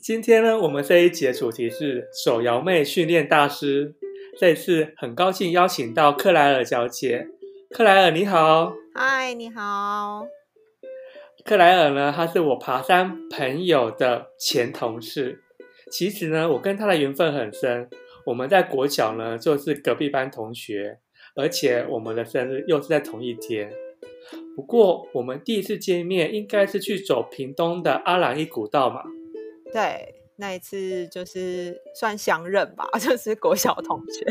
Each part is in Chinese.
今天呢，我们这一节的主题是手摇妹训练大师。这次很高兴邀请到克莱尔小姐。克莱尔你好，嗨，你好。克莱尔呢，她是我爬山朋友的前同事。其实呢，我跟她的缘分很深。我们在国小呢，就是隔壁班同学，而且我们的生日又是在同一天。不过，我们第一次见面应该是去走屏东的阿朗壹古道嘛。对，那一次就是算相认吧，就是国小同学。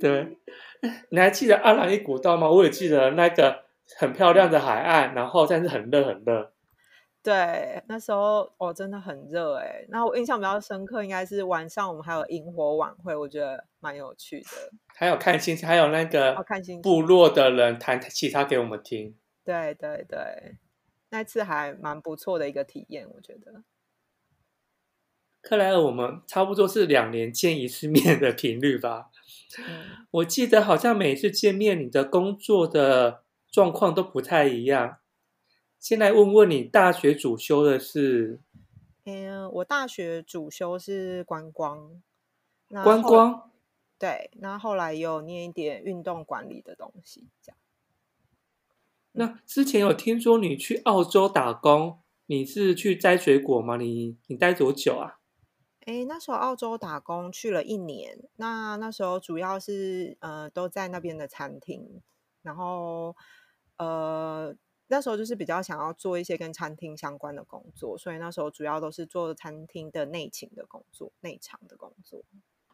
对，你还记得阿朗壹古道吗？我也记得那个很漂亮的海岸，然后但是很热很热。对，那时候哦真的很热哎。那我印象比较深刻，应该是晚上我们还有萤火晚会，我觉得蛮有趣的。还有看星星，还有那个部落的人弹吉他给我们听。对对对，那次还蛮不错的一个体验，我觉得。克莱尔，我们差不多是两年见一次面的频率吧？嗯，我记得好像每次见面，你的工作的状况都不太一样。先来问问你，大学主修的是？嗯，我大学主修是观光。观光？对，那后来有念一点运动管理的东西，这样。那之前有听说你去澳洲打工，你是去摘水果吗？你你待多久啊？哎，那时候澳洲打工去了一年，那那时候主要是呃都在那边的餐厅，然后呃那时候就是比较想要做一些跟餐厅相关的工作，所以那时候主要都是做餐厅的内勤的工作、内场的工作。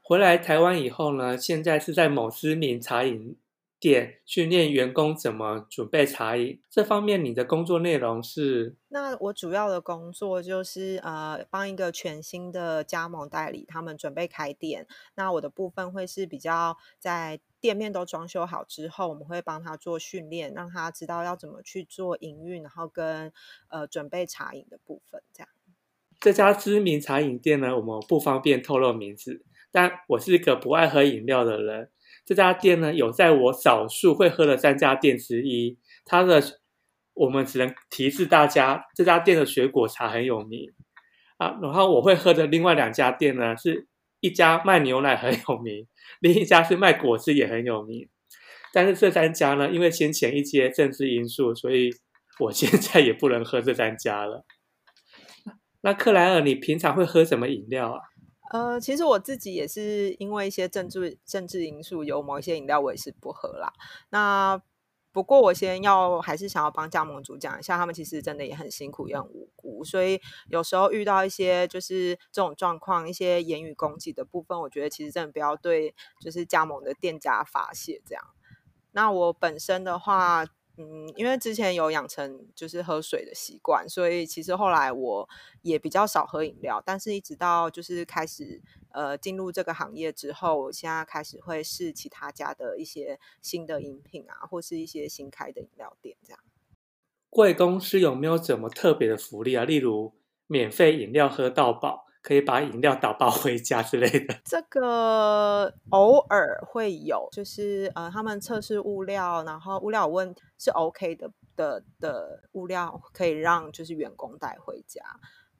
回来台湾以后呢，现在是在某知名茶饮店训练员工怎么准备茶饮，这方面你的工作内容是？那我主要的工作就是呃，帮一个全新的加盟代理，他们准备开店。那我的部分会是比较在店面都装修好之后，我们会帮他做训练，让他知道要怎么去做营运，然后跟呃准备茶饮的部分。这样，这家知名茶饮店呢，我们不方便透露名字，但我是一个不爱喝饮料的人。这家店呢，有在我少数会喝的三家店之一。它的，我们只能提示大家，这家店的水果茶很有名啊。然后我会喝的另外两家店呢，是一家卖牛奶很有名，另一家是卖果汁也很有名。但是这三家呢，因为先前一些政治因素，所以我现在也不能喝这三家了。那克莱尔，你平常会喝什么饮料啊？呃，其实我自己也是因为一些政治政治因素，有某一些饮料我也是不喝啦。那不过我先要还是想要帮加盟主讲一下，他们其实真的也很辛苦，也很无辜，所以有时候遇到一些就是这种状况，一些言语攻击的部分，我觉得其实真的不要对就是加盟的店家发泄这样。那我本身的话。嗯，因为之前有养成就是喝水的习惯，所以其实后来我也比较少喝饮料。但是一直到就是开始呃进入这个行业之后，我现在开始会试其他家的一些新的饮品啊，或是一些新开的饮料店这样。贵公司有没有什么特别的福利啊？例如免费饮料喝到饱？可以把饮料打包回家之类的，这个偶尔会有，就是呃，他们测试物料，然后物料有问是 OK 的的的物料，可以让就是员工带回家。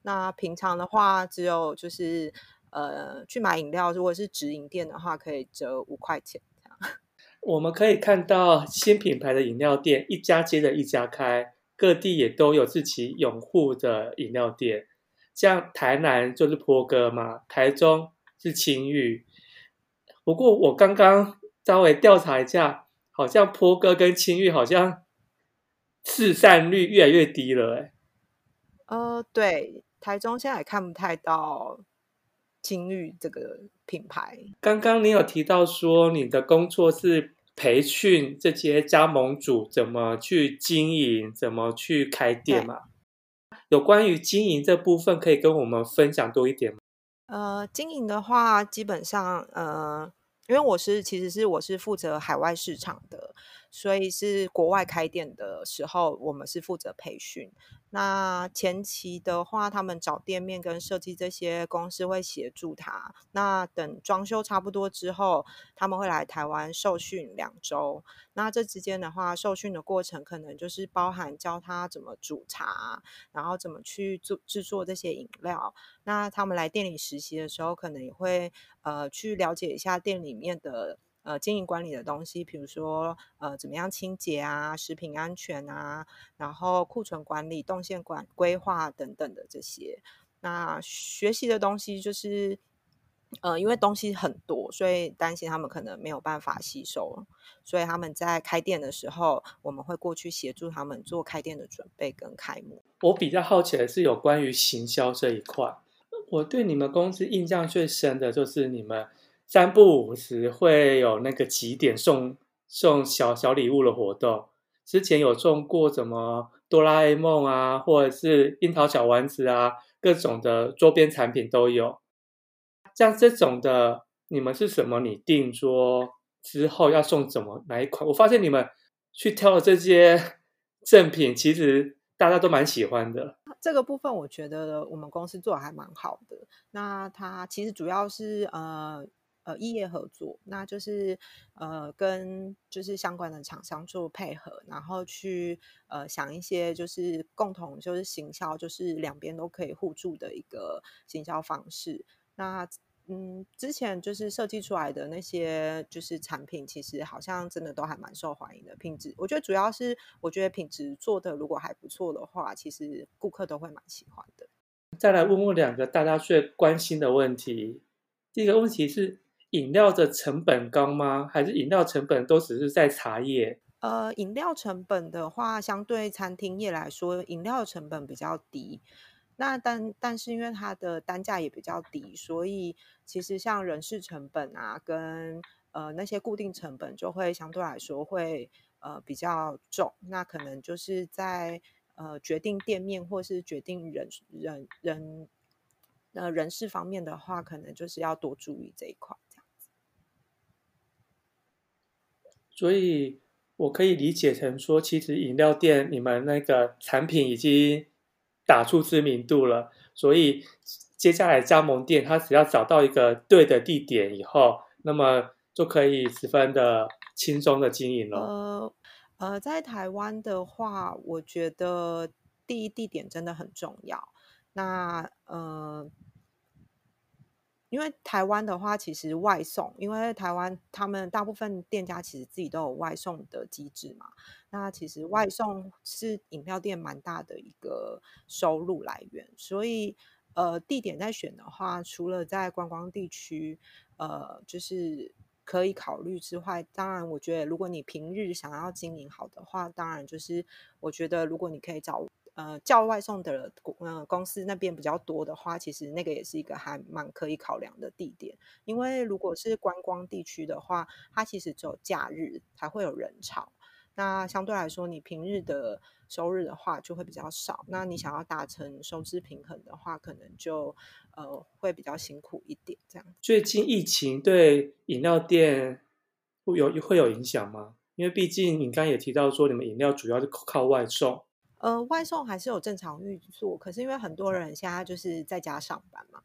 那平常的话，只有就是呃去买饮料，如果是直营店的话，可以折五块钱这样。我们可以看到新品牌的饮料店一家接着一家开，各地也都有自己拥护的饮料店。像台南就是坡哥嘛，台中是青玉。不过我刚刚稍微调查一下，好像坡哥跟青玉好像市占率越来越低了，欸，呃，对，台中现在也看不太到青玉这个品牌。刚刚你有提到说你的工作是培训这些加盟主怎么去经营，怎么去开店嘛？有关于经营这部分，可以跟我们分享多一点吗？呃，经营的话，基本上，呃，因为我是其实是我是负责海外市场的，所以是国外开店的时候，我们是负责培训。那前期的话，他们找店面跟设计这些公司会协助他。那等装修差不多之后，他们会来台湾受训两周。那这之间的话，受训的过程可能就是包含教他怎么煮茶，然后怎么去做制作这些饮料。那他们来店里实习的时候，可能也会呃去了解一下店里面的。呃，经营管理的东西，比如说呃，怎么样清洁啊，食品安全啊，然后库存管理、动线管规划等等的这些。那学习的东西就是，呃，因为东西很多，所以担心他们可能没有办法吸收，所以他们在开店的时候，我们会过去协助他们做开店的准备跟开幕。我比较好奇的是有关于行销这一块，我对你们公司印象最深的就是你们。三不五时会有那个几点送送小小礼物的活动，之前有送过什么哆啦 A 梦啊，或者是樱桃小丸子啊，各种的周边产品都有。像这种的，你们是什么？你定说之后要送什么哪一款？我发现你们去挑的这些 赠品，其实大家都蛮喜欢的。这个部分我觉得我们公司做的还蛮好的。那它其实主要是呃。呃，异业合作，那就是呃，跟就是相关的厂商做配合，然后去呃想一些就是共同就是行销，就是两边都可以互助的一个行销方式。那嗯，之前就是设计出来的那些就是产品，其实好像真的都还蛮受欢迎的。品质，我觉得主要是我觉得品质做的如果还不错的话，其实顾客都会蛮喜欢的。再来问问两个大家最关心的问题，第一个问题是。饮料的成本高吗？还是饮料成本都只是在茶叶？呃，饮料成本的话，相对餐厅业来说，饮料成本比较低。那但但是因为它的单价也比较低，所以其实像人事成本啊，跟呃那些固定成本就会相对来说会呃比较重。那可能就是在呃决定店面或是决定人人人呃人事方面的话，可能就是要多注意这一块。所以，我可以理解成说，其实饮料店你们那个产品已经打出知名度了，所以接下来加盟店，他只要找到一个对的地点以后，那么就可以十分的轻松的经营了。呃呃，在台湾的话，我觉得第一地点真的很重要。那呃。因为台湾的话，其实外送，因为台湾他们大部分店家其实自己都有外送的机制嘛。那其实外送是饮料店蛮大的一个收入来源，所以呃，地点在选的话，除了在观光地区，呃，就是可以考虑之外，当然我觉得如果你平日想要经营好的话，当然就是我觉得如果你可以找。呃，叫外送的呃公司那边比较多的话，其实那个也是一个还蛮可以考量的地点。因为如果是观光地区的话，它其实只有假日才会有人潮。那相对来说，你平日的收入的话就会比较少。那你想要达成收支平衡的话，可能就呃会比较辛苦一点。这样。最近疫情对饮料店会有会有影响吗？因为毕竟你刚刚也提到说，你们饮料主要是靠外送。呃，外送还是有正常运作，可是因为很多人现在就是在家上班嘛，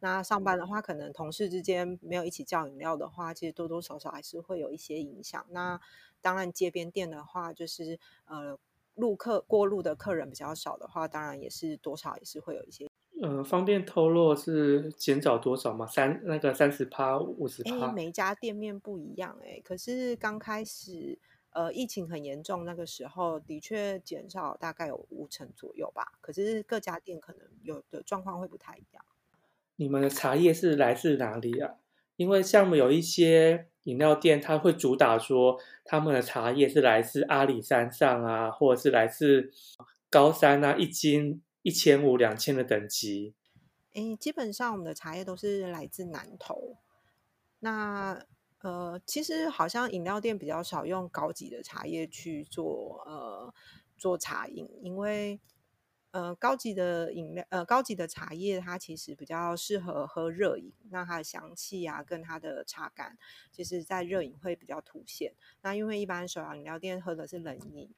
那上班的话，可能同事之间没有一起叫饮料的话，其实多多少少还是会有一些影响。那当然，街边店的话，就是呃，路客过路的客人比较少的话，当然也是多少也是会有一些。呃，方便透露是减少多少吗？三那个三十趴、五十趴？每一家店面不一样哎、欸，可是刚开始。呃，疫情很严重，那个时候的确减少大概有五成左右吧。可是各家店可能有的状况会不太一样。你们的茶叶是来自哪里啊？因为像有一些饮料店，它会主打说他们的茶叶是来自阿里山上啊，或者是来自高山啊，一斤一千五、两千的等级。诶，基本上我们的茶叶都是来自南投。那呃，其实好像饮料店比较少用高级的茶叶去做呃做茶饮，因为呃，高级的饮料，呃，高级的茶叶，它其实比较适合喝热饮，那它的香气啊，跟它的茶感，其实在热饮会比较凸显。那因为一般手摇饮料店喝的是冷饮，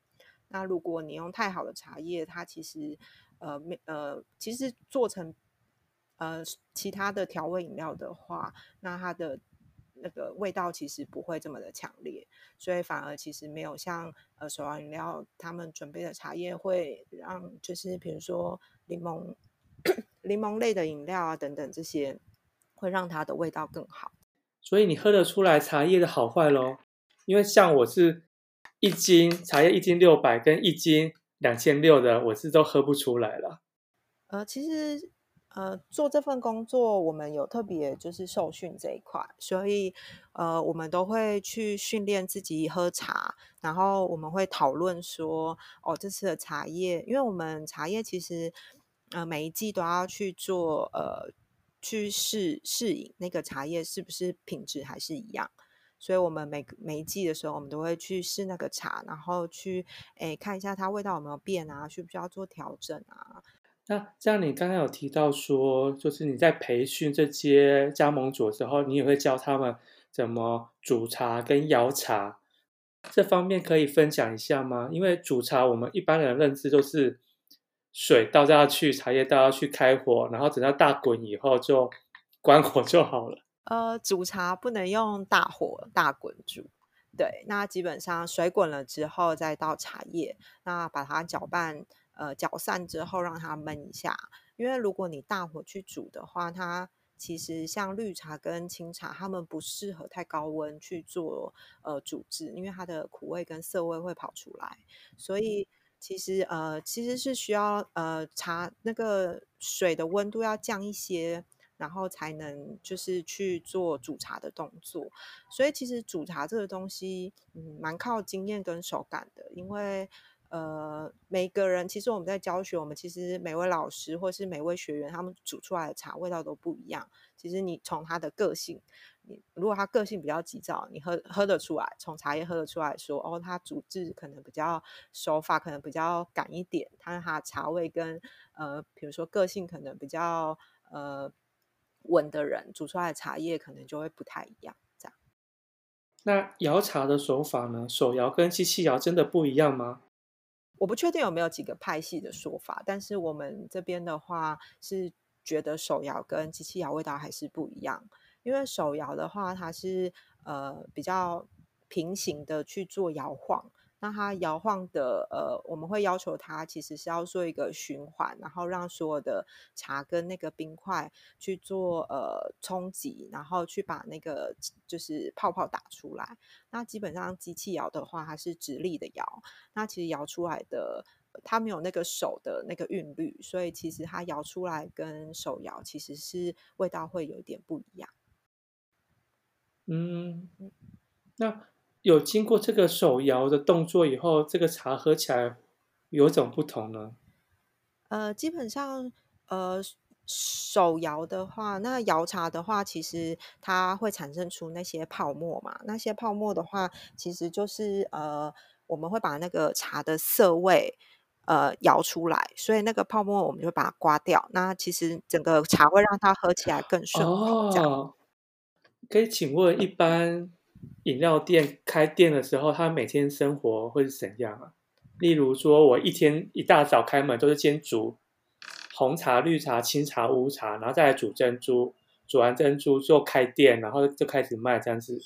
那如果你用太好的茶叶，它其实呃没呃，其实做成呃其他的调味饮料的话，那它的。那个味道其实不会这么的强烈，所以反而其实没有像呃手摇饮料他们准备的茶叶会让就是比如说柠檬 柠檬类的饮料啊等等这些会让它的味道更好。所以你喝得出来茶叶的好坏咯？因为像我是一斤茶叶一斤六百跟一斤两千六的，我是都喝不出来了。呃，其实。呃，做这份工作，我们有特别就是受训这一块，所以呃，我们都会去训练自己喝茶，然后我们会讨论说，哦，这次的茶叶，因为我们茶叶其实呃每一季都要去做呃去试试饮那个茶叶是不是品质还是一样，所以我们每每一季的时候，我们都会去试那个茶，然后去诶看一下它味道有没有变啊，需不需要做调整啊。那这样，你刚刚有提到说，就是你在培训这些加盟主的时候，你也会教他们怎么煮茶跟摇茶，这方面可以分享一下吗？因为煮茶，我们一般人的认知都是水倒下去，茶叶倒下去，开火，然后等到大滚以后就关火就好了。呃，煮茶不能用大火大滚煮，对，那基本上水滚了之后再倒茶叶，那把它搅拌。呃，搅散之后让它焖一下，因为如果你大火去煮的话，它其实像绿茶跟清茶，它们不适合太高温去做呃煮制，因为它的苦味跟涩味会跑出来。所以其实呃其实是需要呃茶那个水的温度要降一些，然后才能就是去做煮茶的动作。所以其实煮茶这个东西，嗯，蛮靠经验跟手感的，因为。呃，每个人其实我们在教学，我们其实每位老师或是每位学员，他们煮出来的茶味道都不一样。其实你从他的个性，你如果他个性比较急躁，你喝喝得出来，从茶叶喝得出来说，哦，他煮制可能比较手法可能比较赶一点，他他茶味跟呃，比如说个性可能比较呃稳的人，煮出来的茶叶可能就会不太一样。这样。那摇茶的手法呢？手摇跟机器摇真的不一样吗？我不确定有没有几个派系的说法，但是我们这边的话是觉得手摇跟机器摇味道还是不一样，因为手摇的话它是呃比较平行的去做摇晃。那它摇晃的，呃，我们会要求它其实是要做一个循环，然后让所有的茶跟那个冰块去做呃冲击，然后去把那个就是泡泡打出来。那基本上机器摇的话，它是直立的摇，那其实摇出来的它没有那个手的那个韵律，所以其实它摇出来跟手摇其实是味道会有点不一样。嗯，那。有经过这个手摇的动作以后，这个茶喝起来有种不同呢？呃，基本上，呃，手摇的话，那摇茶的话，其实它会产生出那些泡沫嘛。那些泡沫的话，其实就是呃，我们会把那个茶的涩味呃摇出来，所以那个泡沫我们就把它刮掉。那其实整个茶会让它喝起来更顺口。这样。哦，可以请问一般？饮料店开店的时候，他每天生活会是怎样啊？例如说，我一天一大早开门都是先煮红茶、绿茶、清茶、乌茶，然后再来煮珍珠，煮完珍珠就开店，然后就开始卖这样子。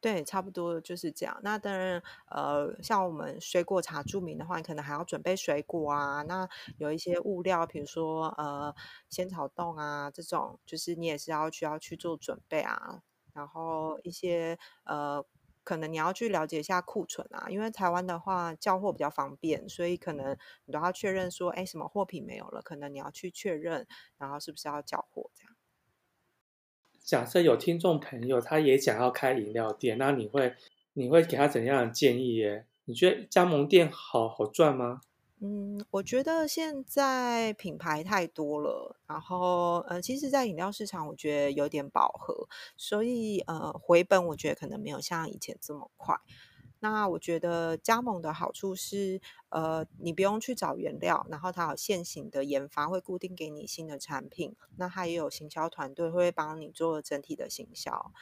对，差不多就是这样。那当然，呃，像我们水果茶著名的话，你可能还要准备水果啊。那有一些物料，比如说呃仙草冻啊这种，就是你也是要需要去做准备啊。然后一些呃，可能你要去了解一下库存啊，因为台湾的话叫货比较方便，所以可能你都要确认说，哎，什么货品没有了，可能你要去确认，然后是不是要交货这样。假设有听众朋友他也想要开饮料店，那你会你会给他怎样的建议耶？你觉得加盟店好好赚吗？嗯，我觉得现在品牌太多了，然后呃，其实，在饮料市场，我觉得有点饱和，所以呃，回本我觉得可能没有像以前这么快。那我觉得加盟的好处是，呃，你不用去找原料，然后它有现行的研发，会固定给你新的产品。那它也有行销团队会帮你做整体的行销。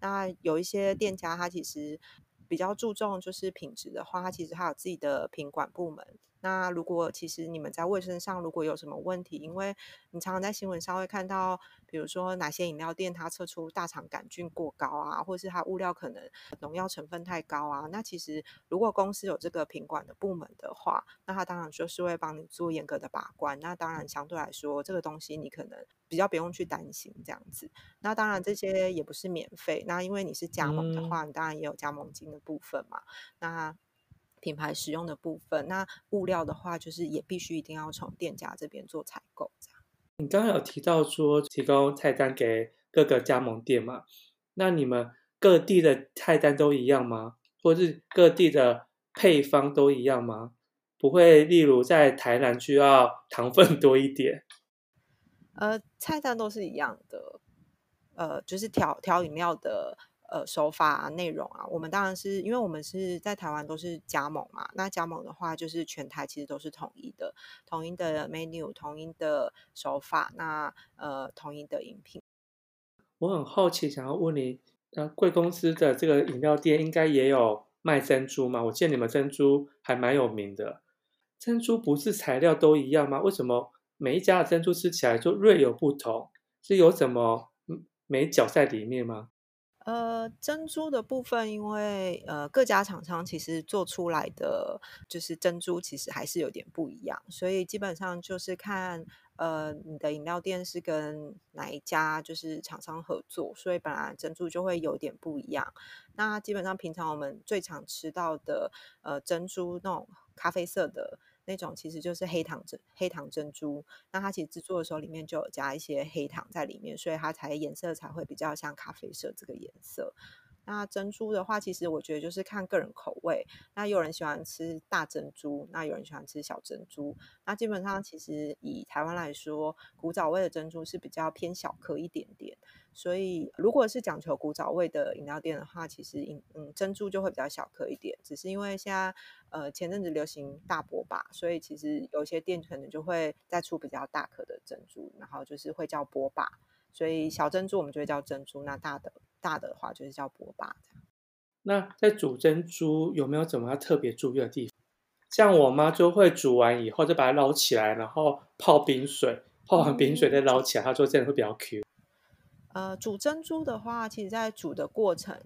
那有一些店家，他其实比较注重就是品质的话，他其实还有自己的品管部门。那如果其实你们在卫生上如果有什么问题，因为你常常在新闻上会看到，比如说哪些饮料店它测出大肠杆菌过高啊，或是它物料可能农药成分太高啊，那其实如果公司有这个品管的部门的话，那他当然就是会帮你做严格的把关。那当然相对来说，这个东西你可能比较不用去担心这样子。那当然这些也不是免费，那因为你是加盟的话，你当然也有加盟金的部分嘛。那品牌使用的部分，那物料的话，就是也必须一定要从店家这边做采购。这样，你刚刚有提到说提供菜单给各个加盟店嘛？那你们各地的菜单都一样吗？或是各地的配方都一样吗？不会，例如在台南需要 糖分多一点？呃，菜单都是一样的，呃，就是调调饮料的。呃，手法啊，内容啊，我们当然是因为我们是在台湾都是加盟嘛。那加盟的话，就是全台其实都是统一的，统一的 menu，统一的手法，那呃，统一的饮品。我很好奇，想要问你，呃，贵公司的这个饮料店应该也有卖珍珠吗？我见你们珍珠还蛮有名的。珍珠不是材料都一样吗？为什么每一家的珍珠吃起来就略有不同？是有什么眉角在里面吗？呃，珍珠的部分，因为呃各家厂商其实做出来的就是珍珠，其实还是有点不一样，所以基本上就是看呃你的饮料店是跟哪一家就是厂商合作，所以本来珍珠就会有点不一样。那基本上平常我们最常吃到的呃珍珠那种咖啡色的。那种其实就是黑糖珍黑糖珍珠，那它其实制作的时候里面就有加一些黑糖在里面，所以它才颜色才会比较像咖啡色这个颜色。那珍珠的话，其实我觉得就是看个人口味。那有人喜欢吃大珍珠，那有人喜欢吃小珍珠。那基本上其实以台湾来说，古早味的珍珠是比较偏小颗一点点。所以如果是讲求古早味的饮料店的话，其实嗯珍珠就会比较小颗一点。只是因为现在呃前阵子流行大波霸，所以其实有些店可能就会再出比较大颗的珍珠，然后就是会叫波霸。所以小珍珠我们就会叫珍珠，那大的。大的话就是叫波霸这样。那在煮珍珠有没有怎么要特别注意的地方？像我妈就会煮完以后就把它捞起来，然后泡冰水，泡完冰水再捞起来，她说这样会比较 Q。呃，煮珍珠的话，其实在煮的过程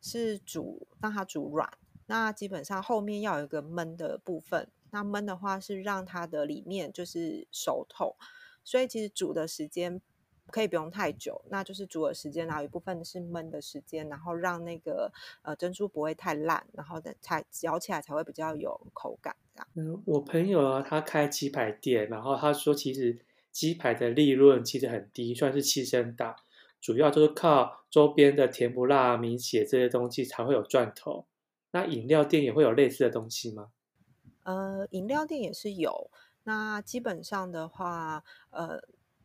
是煮让它煮软，那基本上后面要有一个焖的部分，那焖的话是让它的里面就是熟透，所以其实煮的时间。可以不用太久，那就是煮的时间，然后一部分是焖的时间，然后让那个呃珍珠不会太烂，然后等才嚼起来才会比较有口感这样。嗯，我朋友啊，他开鸡排店，然后他说其实鸡排的利润其实很低，算是牺牲大，主要就是靠周边的甜不辣、米血这些东西才会有赚头。那饮料店也会有类似的东西吗？呃，饮料店也是有，那基本上的话，呃。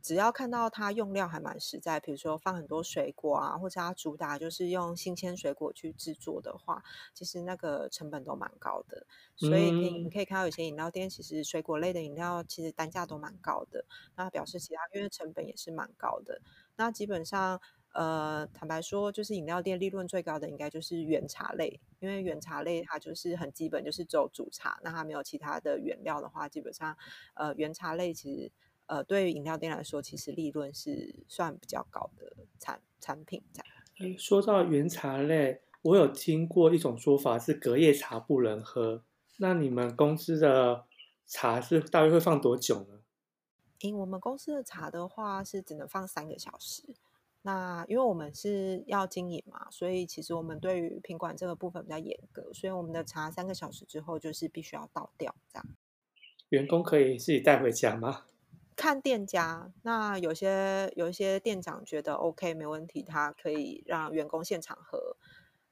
只要看到它用料还蛮实在，比如说放很多水果啊，或者它主打就是用新鲜水果去制作的话，其实那个成本都蛮高的。所以你你可以看到有些饮料店，其实水果类的饮料其实单价都蛮高的，那表示其他因为成本也是蛮高的。那基本上，呃，坦白说，就是饮料店利润最高的应该就是原茶类，因为原茶类它就是很基本，就是只有煮茶，那它没有其他的原料的话，基本上，呃，原茶类其实。呃，对于饮料店来说，其实利润是算比较高的产产品这样。诶，说到原茶类，我有听过一种说法是隔夜茶不能喝。那你们公司的茶是大约会放多久呢？诶，我们公司的茶的话是只能放三个小时。那因为我们是要经营嘛，所以其实我们对于品管这个部分比较严格，所以我们的茶三个小时之后就是必须要倒掉这样。员工可以自己带回家吗？看店家，那有些有一些店长觉得 OK 没问题，他可以让员工现场喝。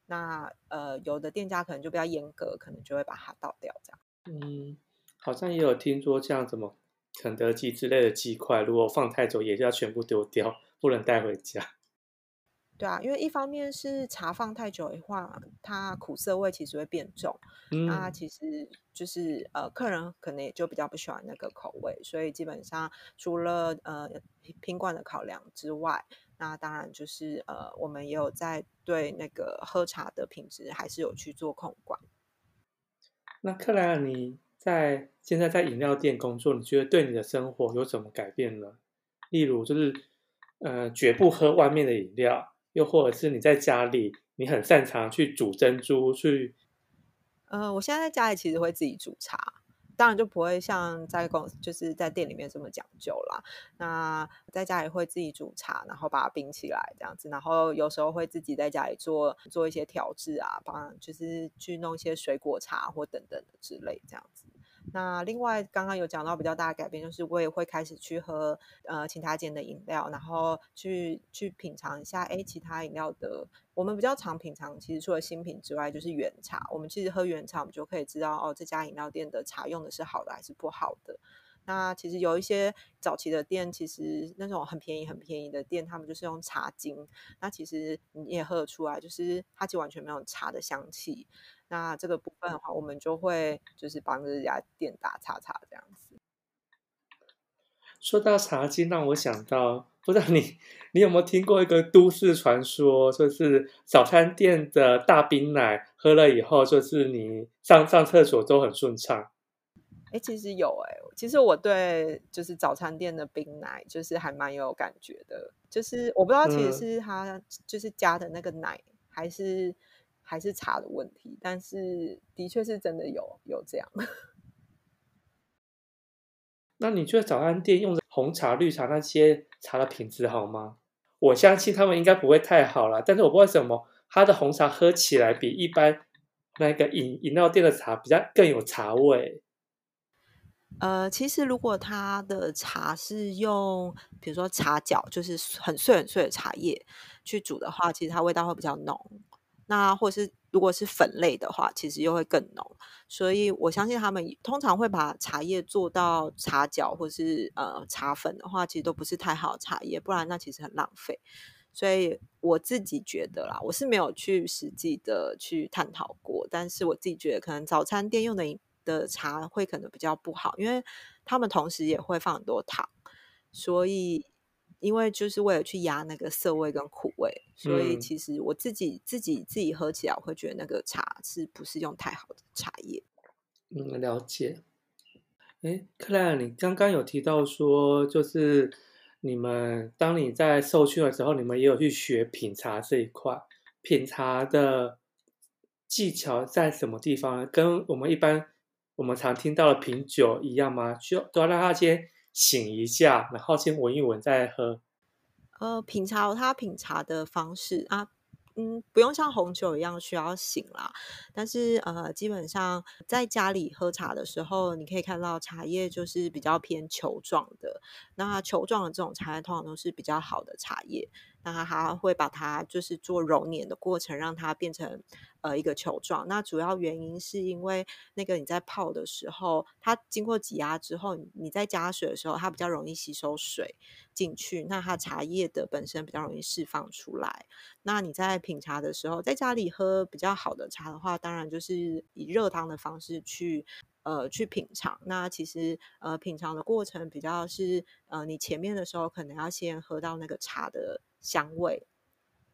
那呃，有的店家可能就比较严格，可能就会把它倒掉这样。嗯，好像也有听说像什么肯德基之类的鸡块，如果放太久，也是要全部丢掉，不能带回家。对啊，因为一方面是茶放太久的话，它苦涩味其实会变重。嗯，那其实就是呃，客人可能也就比较不喜欢那个口味，所以基本上除了呃品管的考量之外，那当然就是呃，我们也有在对那个喝茶的品质还是有去做控管。那克莱尔，你在现在在饮料店工作，你觉得对你的生活有什么改变呢？例如就是呃，绝不喝外面的饮料。又或者是你在家里，你很擅长去煮珍珠，去，呃，我现在在家里其实会自己煮茶，当然就不会像在公就是在店里面这么讲究啦。那在家里会自己煮茶，然后把它冰起来这样子，然后有时候会自己在家里做做一些调制啊，帮就是去弄一些水果茶或等等的之类这样子。那另外，刚刚有讲到比较大的改变，就是我也会开始去喝呃其他间的饮料，然后去去品尝一下，哎，其他饮料的我们比较常品尝，其实除了新品之外，就是原茶。我们其实喝原茶，我们就可以知道哦，这家饮料店的茶用的是好的还是不好的。那其实有一些早期的店，其实那种很便宜很便宜的店，他们就是用茶精，那其实你也喝得出来，就是它其实完全没有茶的香气。那这个部分的话，我们就会就是帮这家店打叉叉这样子。说到茶精，让我想到，不知道你你有没有听过一个都市传说，就是早餐店的大冰奶喝了以后，就是你上上厕所都很顺畅。哎，其实有哎，其实我对就是早餐店的冰奶就是还蛮有感觉的，就是我不知道其实是他就是加的那个奶、嗯、还是。还是茶的问题，但是的确是真的有有这样。那你觉得早餐店用的红茶、绿茶那些茶的品质好吗？我相信他们应该不会太好了，但是我不知道为什么它的红茶喝起来比一般那个饮饮料店的茶比较更有茶味。呃，其实如果它的茶是用比如说茶角，就是很碎很碎的茶叶去煮的话，其实它味道会比较浓。那或是如果是粉类的话，其实又会更浓，所以我相信他们通常会把茶叶做到茶角或是呃茶粉的话，其实都不是太好茶叶，不然那其实很浪费。所以我自己觉得啦，我是没有去实际的去探讨过，但是我自己觉得可能早餐店用的的茶会可能比较不好，因为他们同时也会放很多糖，所以。因为就是为了去压那个涩味跟苦味，所以其实我自己、嗯、自己自己喝起来，我会觉得那个茶是不是用太好的茶叶？嗯，了解。哎，克莱尔，你刚刚有提到说，就是你们当你在受训的时候，你们也有去学品茶这一块。品茶的技巧在什么地方？跟我们一般我们常听到的品酒一样吗？需要都要让它先。醒一下，然后先闻一闻再喝。呃，品茶有它品茶的方式啊，嗯，不用像红酒一样需要醒啦。但是呃，基本上在家里喝茶的时候，你可以看到茶叶就是比较偏球状的。那球状的这种茶叶通常都是比较好的茶叶。那它会把它就是做揉捻的过程，让它变成呃一个球状。那主要原因是因为那个你在泡的时候，它经过挤压之后，你在加水的时候，它比较容易吸收水进去。那它茶叶的本身比较容易释放出来。那你在品茶的时候，在家里喝比较好的茶的话，当然就是以热汤的方式去呃去品尝。那其实呃品尝的过程比较是呃你前面的时候可能要先喝到那个茶的。香味，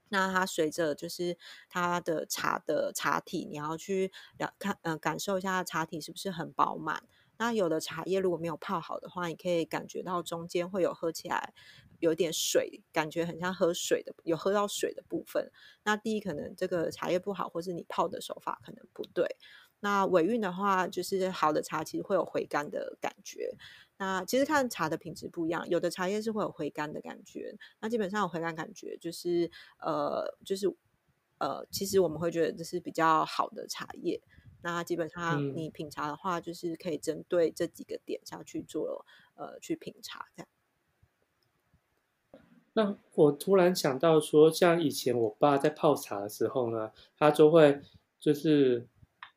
那它随着就是它的茶的茶体，你要去了看，呃，感受一下茶体是不是很饱满。那有的茶叶如果没有泡好的话，你可以感觉到中间会有喝起来有点水，感觉很像喝水的，有喝到水的部分。那第一，可能这个茶叶不好，或是你泡的手法可能不对。那尾韵的话，就是好的茶其实会有回甘的感觉。那其实看茶的品质不一样，有的茶叶是会有回甘的感觉。那基本上有回甘感觉，就是呃，就是呃，其实我们会觉得这是比较好的茶叶。那基本上你品茶的话，就是可以针对这几个点下去做呃去品茶这样。那我突然想到说，像以前我爸在泡茶的时候呢，他就会就是。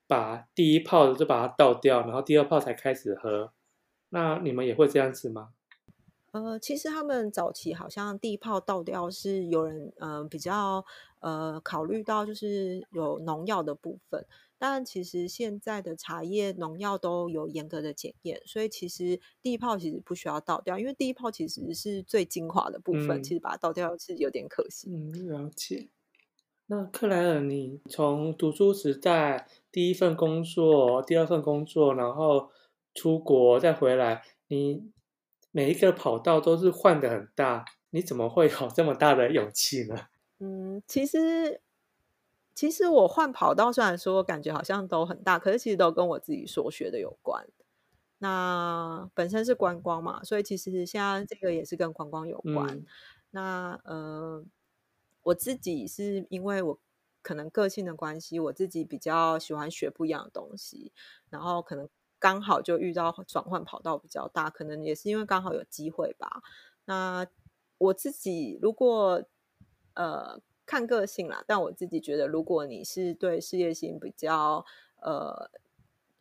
把第一泡就把它倒掉，然后第二泡才开始喝。那你们也会这样子吗？呃，其实他们早期好像第一泡倒掉是有人呃比较呃考虑到就是有农药的部分，但其实现在的茶叶农药都有严格的检验，所以其实第一泡其实不需要倒掉，因为第一泡其实是最精华的部分，嗯、其实把它倒掉是有点可惜。嗯，了解。那克莱尔，你从读书时代第一份工作、第二份工作，然后出国再回来，你。每一个跑道都是换的很大，你怎么会有这么大的勇气呢？嗯，其实其实我换跑道，虽然说感觉好像都很大，可是其实都跟我自己所学的有关。那本身是观光嘛，所以其实现在这个也是跟观光有关。嗯、那呃，我自己是因为我可能个性的关系，我自己比较喜欢学不一样的东西，然后可能。刚好就遇到转换跑道比较大，可能也是因为刚好有机会吧。那我自己如果呃看个性啦，但我自己觉得，如果你是对事业心比较呃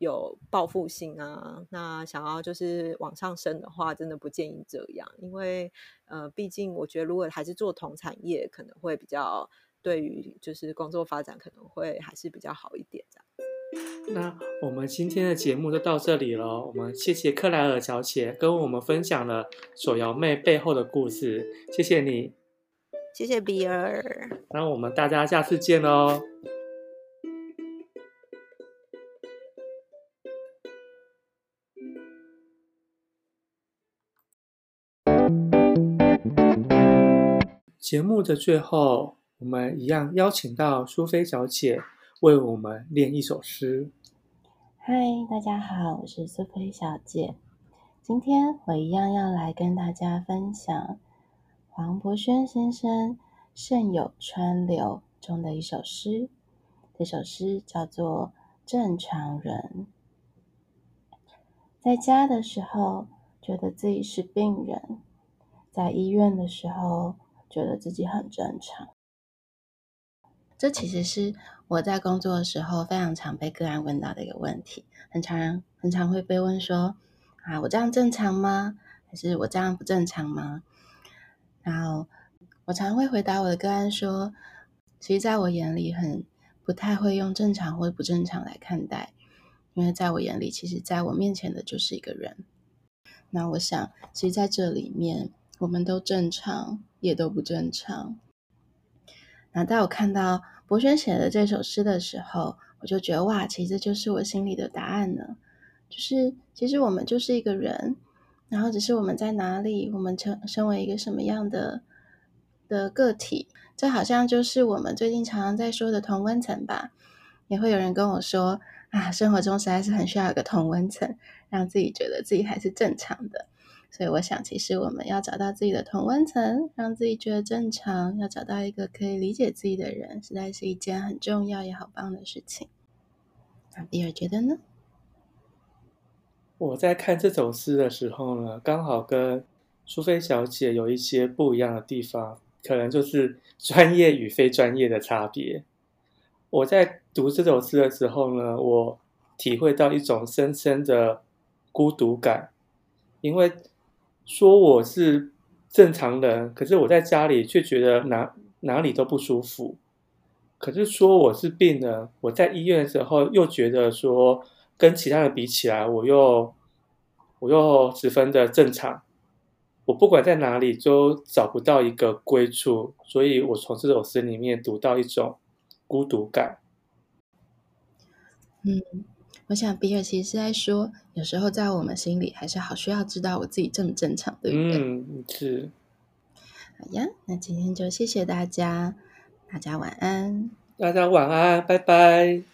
有报复性啊，那想要就是往上升的话，真的不建议这样，因为呃，毕竟我觉得如果还是做同产业，可能会比较对于就是工作发展可能会还是比较好一点这样。那我们今天的节目就到这里了。我们谢谢克莱尔小姐跟我们分享了手摇妹背后的故事，谢谢你，谢谢比尔。那我们大家下次见喽。节目的最后，我们一样邀请到苏菲小姐。为我们念一首诗。嗨，大家好，我是苏菲小姐。今天我一样要来跟大家分享黄柏轩先生《胜有川流》中的一首诗。这首诗叫做《正常人》。在家的时候，觉得自己是病人；在医院的时候，觉得自己很正常。这其实是我在工作的时候非常常被个案问到的一个问题，很常很常会被问说：“啊，我这样正常吗？还是我这样不正常吗？”然后我常会回答我的个案说：“其实在我眼里，很不太会用正常或不正常来看待，因为在我眼里，其实在我面前的就是一个人。那我想，其实在这里面，我们都正常，也都不正常。”那在我看到柏轩写的这首诗的时候，我就觉得哇，其实就是我心里的答案呢。就是其实我们就是一个人，然后只是我们在哪里，我们成身为一个什么样的的个体，这好像就是我们最近常常在说的同温层吧。也会有人跟我说啊，生活中实在是很需要一个同温层，让自己觉得自己还是正常的。所以我想，其实我们要找到自己的同温层，让自己觉得正常，要找到一个可以理解自己的人，实在是一件很重要也好棒的事情。那比尔觉得呢？我在看这首诗的时候呢，刚好跟苏菲小姐有一些不一样的地方，可能就是 专业与非专业的差别。我在读这首诗的时候呢，我体会到一种深深的孤独感，因为。说我是正常人，可是我在家里却觉得哪哪里都不舒服。可是说我是病人，我在医院的时候又觉得说跟其他人比起来，我又我又十分的正常。我不管在哪里都找不到一个归处，所以我从这首诗里面读到一种孤独感。嗯。我想比尔其实是在说，有时候在我们心里还是好需要知道我自己正不正常，对不对？嗯，是。好呀，那今天就谢谢大家，大家晚安。大家晚安，拜拜。